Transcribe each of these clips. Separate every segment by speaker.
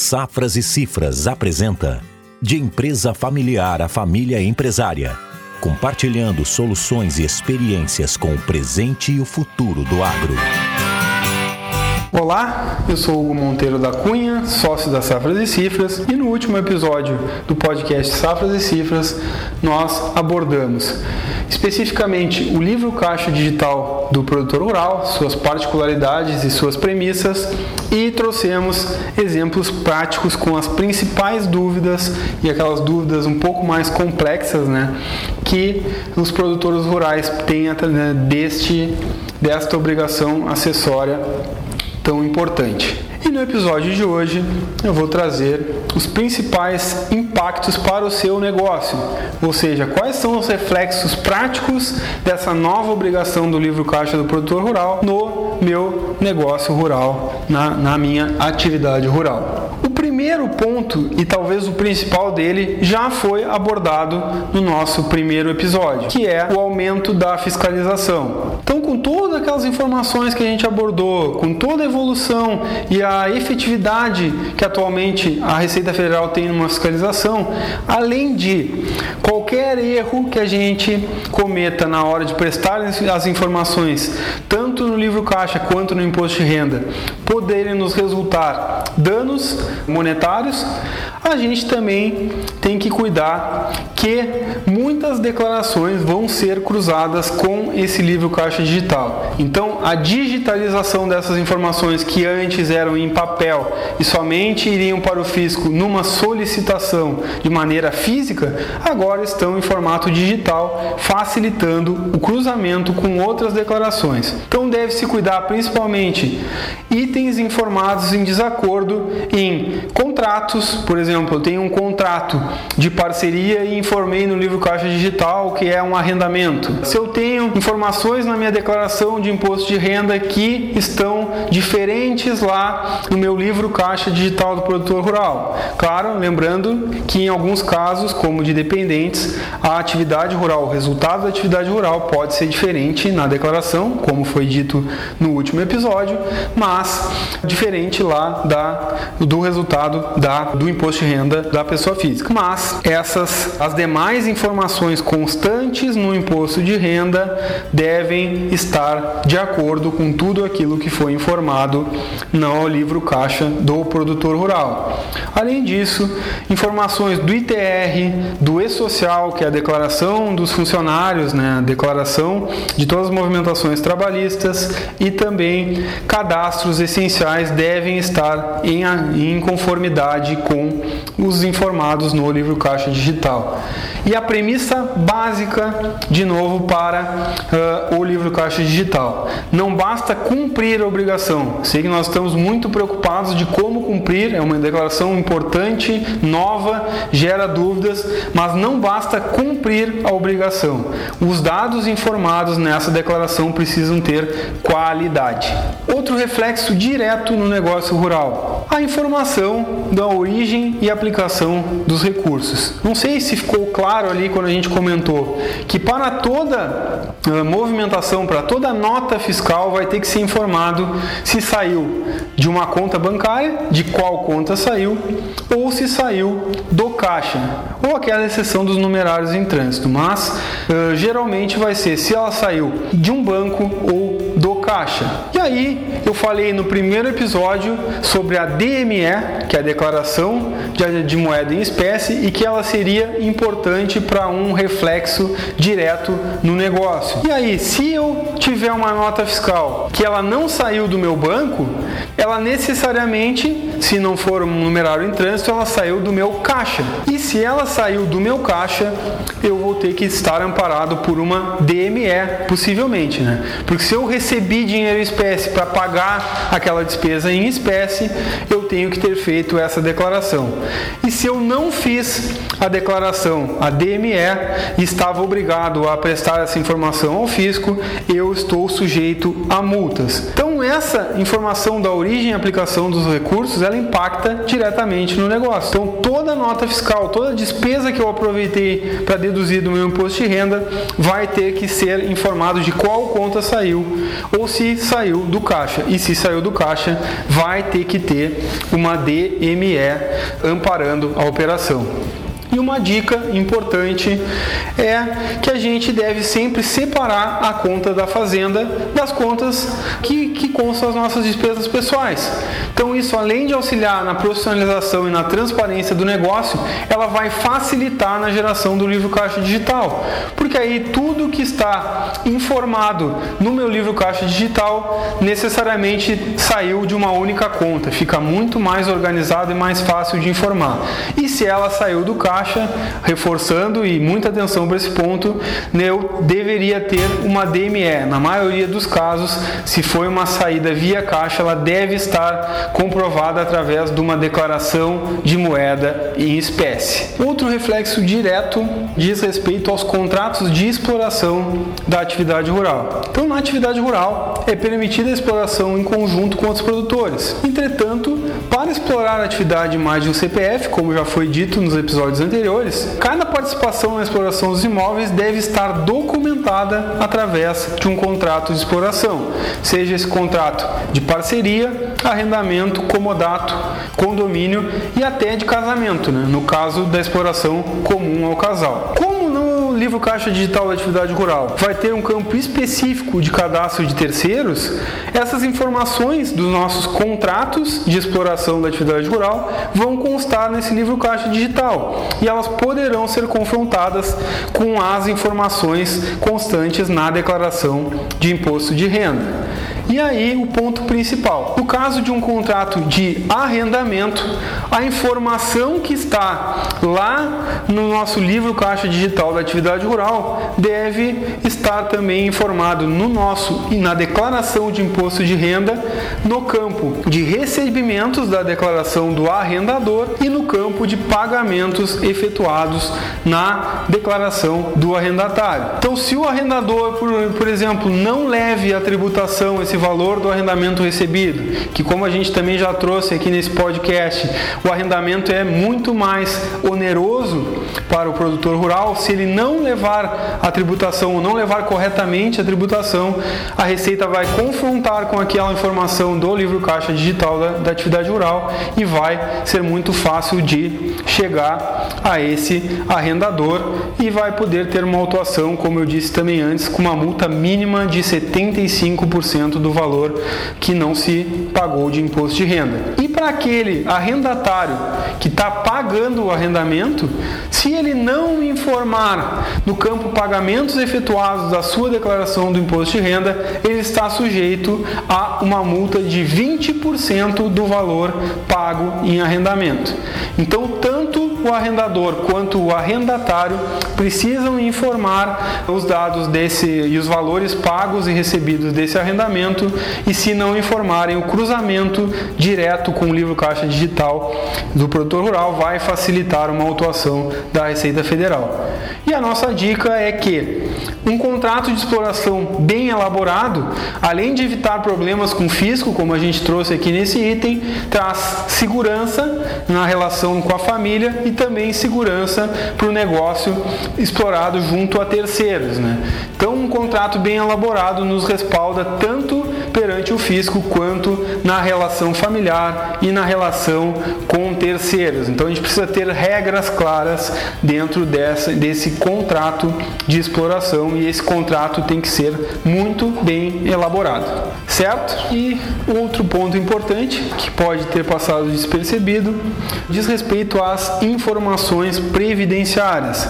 Speaker 1: Safras e Cifras apresenta De empresa familiar à família empresária, compartilhando soluções e experiências com o presente e o futuro do agro.
Speaker 2: Olá, eu sou Hugo Monteiro da Cunha, sócio da Safras e Cifras, e no último episódio do podcast Safras e Cifras nós abordamos especificamente o livro caixa digital do produtor rural, suas particularidades e suas premissas, e trouxemos exemplos práticos com as principais dúvidas e aquelas dúvidas um pouco mais complexas, né, que os produtores rurais têm né, deste desta obrigação acessória tão importante. E no episódio de hoje eu vou trazer os principais impactos para o seu negócio, ou seja, quais são os reflexos práticos dessa nova obrigação do livro caixa do produtor rural no meu negócio rural, na, na minha atividade rural. O primeiro ponto, e talvez o principal dele, já foi abordado no nosso primeiro episódio, que é o aumento da fiscalização. Então, com todas aquelas informações que a gente abordou, com toda a evolução e a efetividade que atualmente a Receita Federal tem numa fiscalização, além de qualquer erro que a gente cometa na hora de prestar as informações, tanto no livro caixa quanto no imposto de renda, poderem nos resultar danos monetários, comentários a gente também tem que cuidar que muitas declarações vão ser cruzadas com esse livro caixa digital. Então, a digitalização dessas informações que antes eram em papel e somente iriam para o fisco numa solicitação de maneira física, agora estão em formato digital, facilitando o cruzamento com outras declarações. Então, deve-se cuidar principalmente itens informados em desacordo em contratos, por exemplo, eu tenho um contrato de parceria e informei no livro Caixa Digital que é um arrendamento. Se eu tenho informações na minha declaração de imposto de renda que estão diferentes lá no meu livro Caixa Digital do Produtor Rural. Claro, lembrando que em alguns casos, como de dependentes, a atividade rural, o resultado da atividade rural pode ser diferente na declaração, como foi dito no último episódio, mas diferente lá da, do resultado da, do imposto de renda da pessoa física. Mas essas as demais informações constantes no imposto de renda devem estar de acordo com tudo aquilo que foi informado no livro caixa do produtor rural. Além disso, informações do ITR, do E-Social, que é a declaração dos funcionários, né, a declaração de todas as movimentações trabalhistas e também cadastros essenciais devem estar em, em conformidade com os informados no livro caixa digital. E a premissa básica, de novo, para uh, o livro caixa digital: não basta cumprir a obrigação. Sei que nós estamos muito preocupados de como cumprir, é uma declaração importante, nova, gera dúvidas, mas não basta cumprir a obrigação. Os dados informados nessa declaração precisam ter qualidade. Outro reflexo direto no negócio rural: a informação da origem e aplicação dos recursos. Não sei se ficou claro ali quando a gente comentou que para toda uh, movimentação, para toda nota fiscal, vai ter que ser informado se saiu de uma conta bancária, de qual conta saiu, ou se saiu do caixa, ou aquela exceção dos numerários em trânsito. Mas uh, geralmente vai ser se ela saiu de um banco ou do caixa. E aí eu falei no primeiro episódio sobre a DME, que é a declaração de, moeda em espécie, e que ela seria importante para um reflexo direto no negócio. E aí, se eu tiver uma nota fiscal que ela não saiu do meu banco, ela necessariamente, se não for um numerário em trânsito, ela saiu do meu caixa. E se ela saiu do meu caixa, eu vou ter que estar amparado por uma DME, possivelmente, né? Porque se eu recebi dinheiro em espécie para pagar aquela despesa em espécie, eu tenho que ter feito essa declaração. E se eu não fiz a declaração, a DME, e estava obrigado a prestar essa informação ao fisco, eu estou sujeito a multas. Então, Então essa informação da origem e aplicação dos recursos, ela impacta diretamente no negócio. Então toda nota fiscal, toda despesa que eu aproveitei para deduzir do meu imposto de renda, vai ter que ser informado de qual conta saiu ou se saiu do caixa. E se saiu do caixa, vai ter que ter uma DME amparando a operação. E uma dica importante é que a gente deve sempre separar a conta da fazenda das contas que, que constam as nossas despesas pessoais. Então, isso além de auxiliar na profissionalização e na transparência do negócio, ela vai facilitar na geração do livro caixa digital, porque aí tudo que está informado no meu livro caixa digital necessariamente saiu de uma única conta, fica muito mais organizado e mais fácil de informar. E se ela saiu do caixa, caixa, reforçando e muita atenção para esse ponto, eu deveria ter uma DME. Na maioria dos casos, se foi uma saída via caixa, ela deve estar comprovada através de uma declaração de moeda em espécie. Outro reflexo direto diz respeito aos contratos de exploração da atividade rural. Então, na atividade rural, é permitida a exploração em conjunto com os produtores. Entretanto, para explorar a atividade mais de um CPF, como já foi dito nos episódios anteriores, cada participação na exploração dos imóveis deve estar documentada através de um contrato de exploração, seja esse contrato de parceria, arrendamento, comodato, condomínio e até de casamento, né? no caso da exploração comum ao casal. Livro Caixa Digital da Atividade Rural. Vai ter um campo específico de cadastro de terceiros, essas informações dos nossos contratos de exploração da atividade rural vão constar nesse livro Caixa Digital. E elas poderão ser confrontadas com as informações constantes na declaração de imposto de renda. E aí o ponto principal. No caso de um contrato de arrendamento, a informação que está lá no nosso livro Caixa Digital da Atividade Rural deve estar também informado no nosso e na declaração de imposto de renda, no campo de recebimentos da declaração do arrendador e no campo de pagamentos efetuados na declaração do arrendatário. Então, se o arrendador, por, por exemplo, não leve a tributação esse valor do arrendamento recebido, que como a gente também já trouxe aqui nesse podcast, o arrendamento é muito mais oneroso para o produtor rural, se ele não levar a tributação ou não levar corretamente a tributação, a Receita vai confrontar com aquela informação do livro caixa digital da, da atividade rural e vai ser muito fácil de chegar a esse arrendador e vai poder ter uma autuação, como eu disse também antes, com uma multa mínima de 75% do valor que não se pagou de imposto de renda. E para aquele arrendatário que está pagando o arrendamento, se ele não informar no campo pagamentos efetuados da sua declaração do imposto de renda, ele está sujeito a uma multa de 20% do valor pago em arrendamento. Então, tanto o arrendador quanto o arrendatário precisam informar os dados desse e os valores pagos e recebidos desse arrendamento e se não informarem o cruzamento direto com o livro caixa digital do produtor rural vai facilitar uma autuação da Receita Federal. E a nossa dica é que um contrato de exploração bem elaborado, além de evitar problemas com o fisco, como a gente trouxe aqui nesse item, traz segurança na relação com a família e também segurança para o negócio explorado junto a terceiros. Né? Então, um contrato bem elaborado nos respalda tanto perante o fisco quanto na relação familiar e na relação com terceiros. Então, a gente precisa ter regras claras dentro dessa, desse contrato de exploração e esse contrato tem que ser muito bem elaborado, certo? E outro ponto importante que pode ter passado despercebido diz respeito às informações previdenciárias.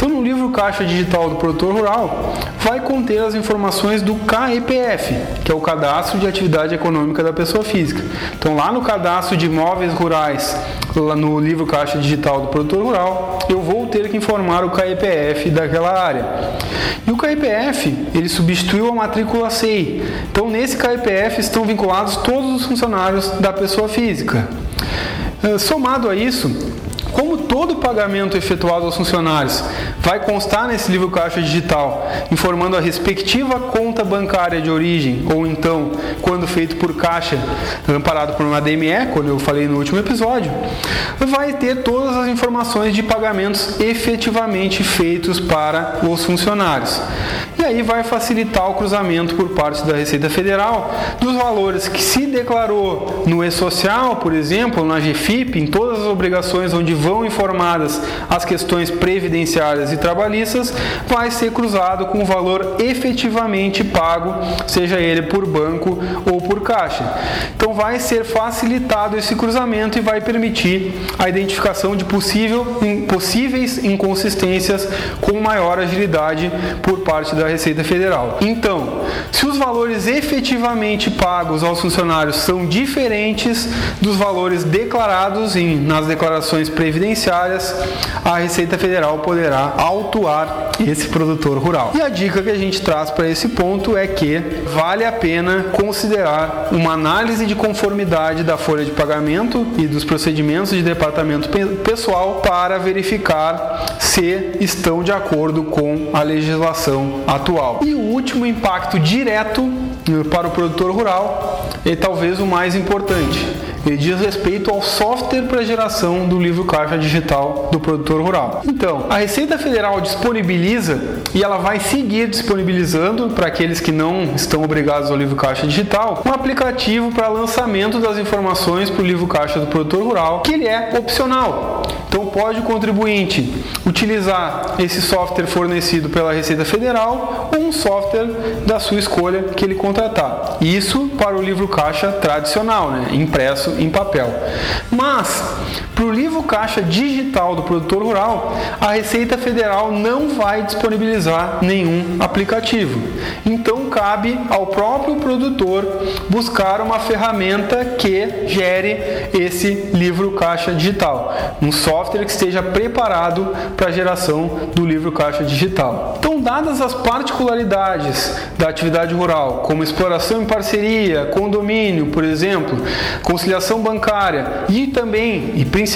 Speaker 2: Então, no livro Caixa Digital do Produtor Rural, vai conter as informações do KEPF, que é o Cadastro de Atividade Econômica da Pessoa Física. Então, lá no Cadastro de Imóveis Rurais, lá no livro Caixa Digital do Produtor Rural, eu vou ter que informar o KEPF daquela área. E o KEPF, ele substituiu a matrícula SEI. Então, nesse KEPF estão vinculados todos os funcionários da pessoa física. Eh, somado a isso, como todo pagamento efetuado aos funcionários vai constar nesse livro caixa digital, informando a respectiva conta bancária de origem, ou então, quando feito por caixa, amparado por uma DME, quando eu falei no último episódio, vai ter todas as informações de pagamentos efetivamente feitos para os funcionários. E aí vai facilitar o cruzamento por parte da Receita Federal dos valores que se declarou no E-Social, por exemplo, na GFIP, em todas as obrigações onde vão informadas as questões previdenciárias e trabalhistas, vai ser cruzado com o valor efetivamente pago, seja ele por banco ou por caixa. Então vai ser facilitado esse cruzamento e vai permitir a identificação de possível, possíveis inconsistências com maior agilidade por parte da Receita Federal. Então, se os valores efetivamente pagos aos funcionários são diferentes dos valores declarados em, nas declarações previdenciárias, a Receita Federal poderá autuar esse produtor rural. E a dica que a gente traz para esse ponto é que vale a pena considerar uma análise de conformidade da folha de pagamento e dos procedimentos de departamento pessoal para verificar se estão de acordo com a legislação atual. E o último impacto direto para o produtor rural é talvez o mais importante ele diz respeito ao software para geração do livro caixa digital do produtor rural. Então, a Receita Federal disponibiliza e ela vai seguir disponibilizando para aqueles que não estão obrigados ao livro caixa digital um aplicativo para lançamento das informações para o livro caixa do produtor rural, que ele é opcional. Então, pode o contribuinte utilizar esse software fornecido pela Receita Federal ou um software da sua escolha que ele contratar. Isso para o livro caixa tradicional, né? impresso em papel. Mas, para o livro caixa digital do produtor rural, a Receita Federal não vai disponibilizar nenhum aplicativo. Então, cabe ao próprio produtor buscar uma ferramenta que gere esse livro caixa digital, um software que esteja preparado para a geração do livro caixa digital. Então, dadas as particularidades da atividade rural, como exploração em parceria, condomínio, por exemplo, conciliação bancária e também, e principalmente,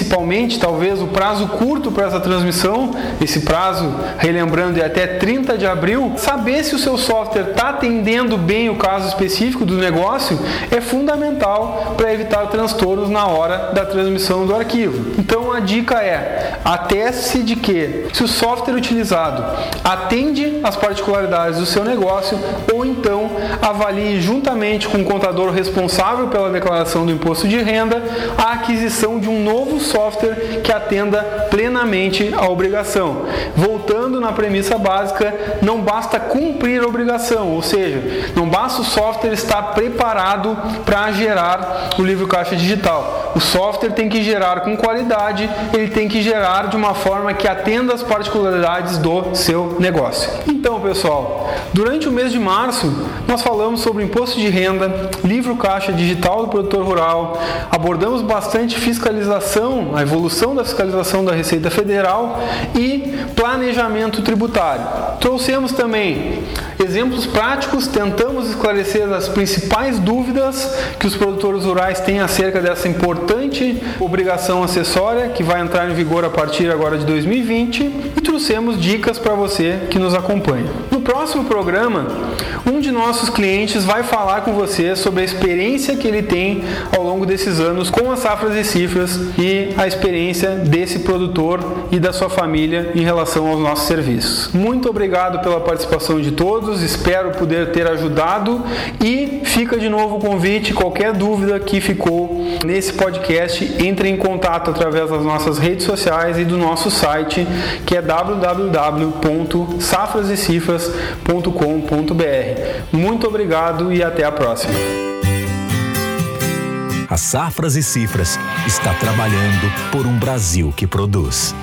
Speaker 2: talvez o prazo curto para essa transmissão, esse prazo, relembrando, é até 30 de abril, saber se o seu software está atendendo bem o caso específico do negócio é fundamental para evitar transtornos na hora da transmissão do arquivo. Então a dica é: ateste de que se o software utilizado atende às particularidades do seu negócio ou então avalie juntamente com o contador responsável pela declaração do imposto de renda a aquisição de um novo software que atenda plenamente a obrigação. Voltando na premissa básica, não basta cumprir a obrigação, ou seja, não basta o software estar preparado para gerar o livro caixa digital. O software tem que gerar com qualidade, ele tem que gerar de uma forma que atenda às particularidades do seu negócio. Então, pessoal, durante o mês de março, nós falamos sobre imposto de renda, livro caixa digital do produtor rural, abordamos bastante fiscalização, a evolução da fiscalização da Receita Federal e planejamento tributário. Trouxemos também exemplos práticos, tentamos esclarecer as principais dúvidas que os produtores rurais têm acerca dessa importante obrigação acessória que vai entrar em vigor a partir agora de 2020 e trouxemos dicas para você que nos acompanha. No próximo programa, um de nossos clientes vai falar com você sobre a experiência que ele tem ao longo desses anos com as safras e cifras e a experiência desse produtor e da sua família em relação aos nossos serviços. Muito obrigado pela participação de todos, espero poder ter ajudado e fica de novo o convite, qualquer dúvida que ficou nesse podcast, entre em contato através das nossas redes sociais e do nosso site, que é www.safrasecifras.com.br. Muito obrigado e até a próxima.
Speaker 1: A Safras e Cifras está trabalhando por um Brasil que produz.